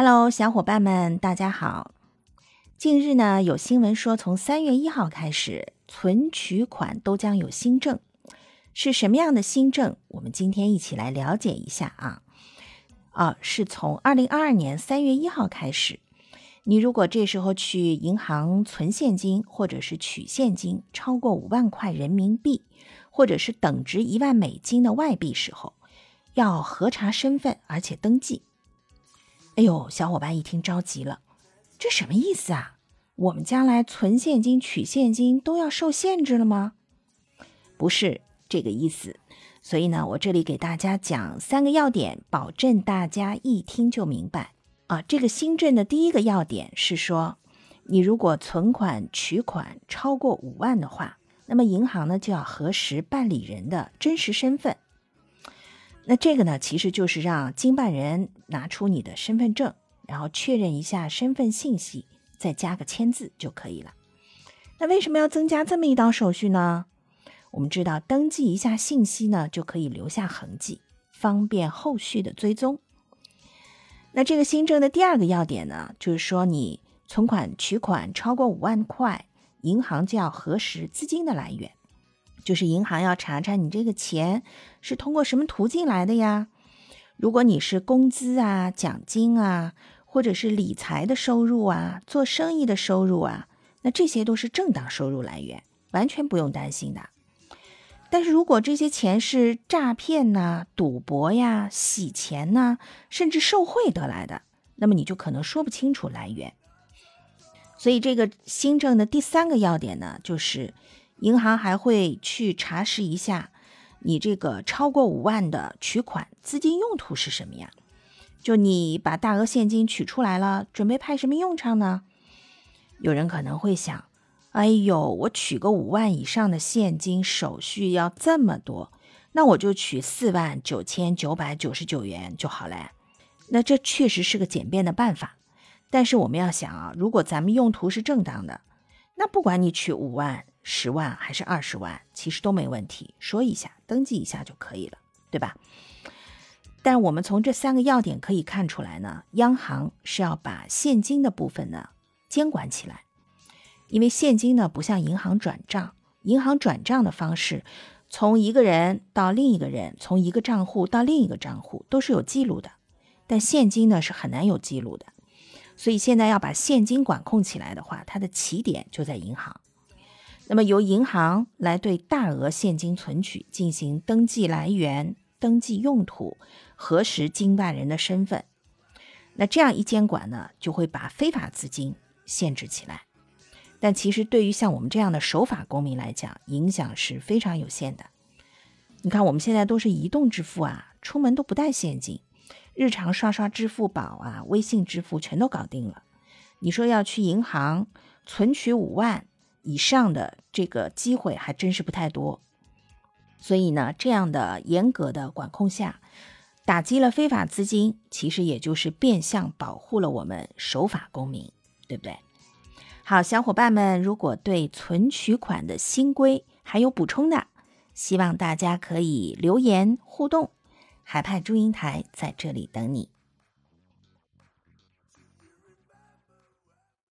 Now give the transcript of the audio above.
Hello，小伙伴们，大家好。近日呢，有新闻说，从三月一号开始，存取款都将有新政。是什么样的新政？我们今天一起来了解一下啊。啊，是从二零二二年三月一号开始，你如果这时候去银行存现金或者是取现金超过五万块人民币，或者是等值一万美金的外币时候，要核查身份，而且登记。哎呦，小伙伴一听着急了，这什么意思啊？我们将来存现金、取现金都要受限制了吗？不是这个意思。所以呢，我这里给大家讲三个要点，保证大家一听就明白啊。这个新政的第一个要点是说，你如果存款、取款超过五万的话，那么银行呢就要核实办理人的真实身份。那这个呢，其实就是让经办人拿出你的身份证，然后确认一下身份信息，再加个签字就可以了。那为什么要增加这么一道手续呢？我们知道，登记一下信息呢，就可以留下痕迹，方便后续的追踪。那这个新政的第二个要点呢，就是说你存款取款超过五万块，银行就要核实资金的来源。就是银行要查查你这个钱是通过什么途径来的呀？如果你是工资啊、奖金啊，或者是理财的收入啊、做生意的收入啊，那这些都是正当收入来源，完全不用担心的。但是如果这些钱是诈骗呐、赌博呀、洗钱呐，甚至受贿得来的，那么你就可能说不清楚来源。所以这个新政的第三个要点呢，就是。银行还会去查实一下，你这个超过五万的取款资金用途是什么呀？就你把大额现金取出来了，准备派什么用场呢？有人可能会想，哎呦，我取个五万以上的现金，手续要这么多，那我就取四万九千九百九十九元就好了。那这确实是个简便的办法，但是我们要想啊，如果咱们用途是正当的，那不管你取五万。十万还是二十万，其实都没问题，说一下，登记一下就可以了，对吧？但我们从这三个要点可以看出来呢，央行是要把现金的部分呢监管起来，因为现金呢不像银行转账，银行转账的方式，从一个人到另一个人，从一个账户到另一个账户都是有记录的，但现金呢是很难有记录的，所以现在要把现金管控起来的话，它的起点就在银行。那么由银行来对大额现金存取进行登记来源、登记用途、核实经办人的身份。那这样一监管呢，就会把非法资金限制起来。但其实对于像我们这样的守法公民来讲，影响是非常有限的。你看我们现在都是移动支付啊，出门都不带现金，日常刷刷支付宝啊、微信支付全都搞定了。你说要去银行存取五万？以上的这个机会还真是不太多，所以呢，这样的严格的管控下，打击了非法资金，其实也就是变相保护了我们守法公民，对不对？好，小伙伴们，如果对存取款的新规还有补充的，希望大家可以留言互动，海派祝英台在这里等你。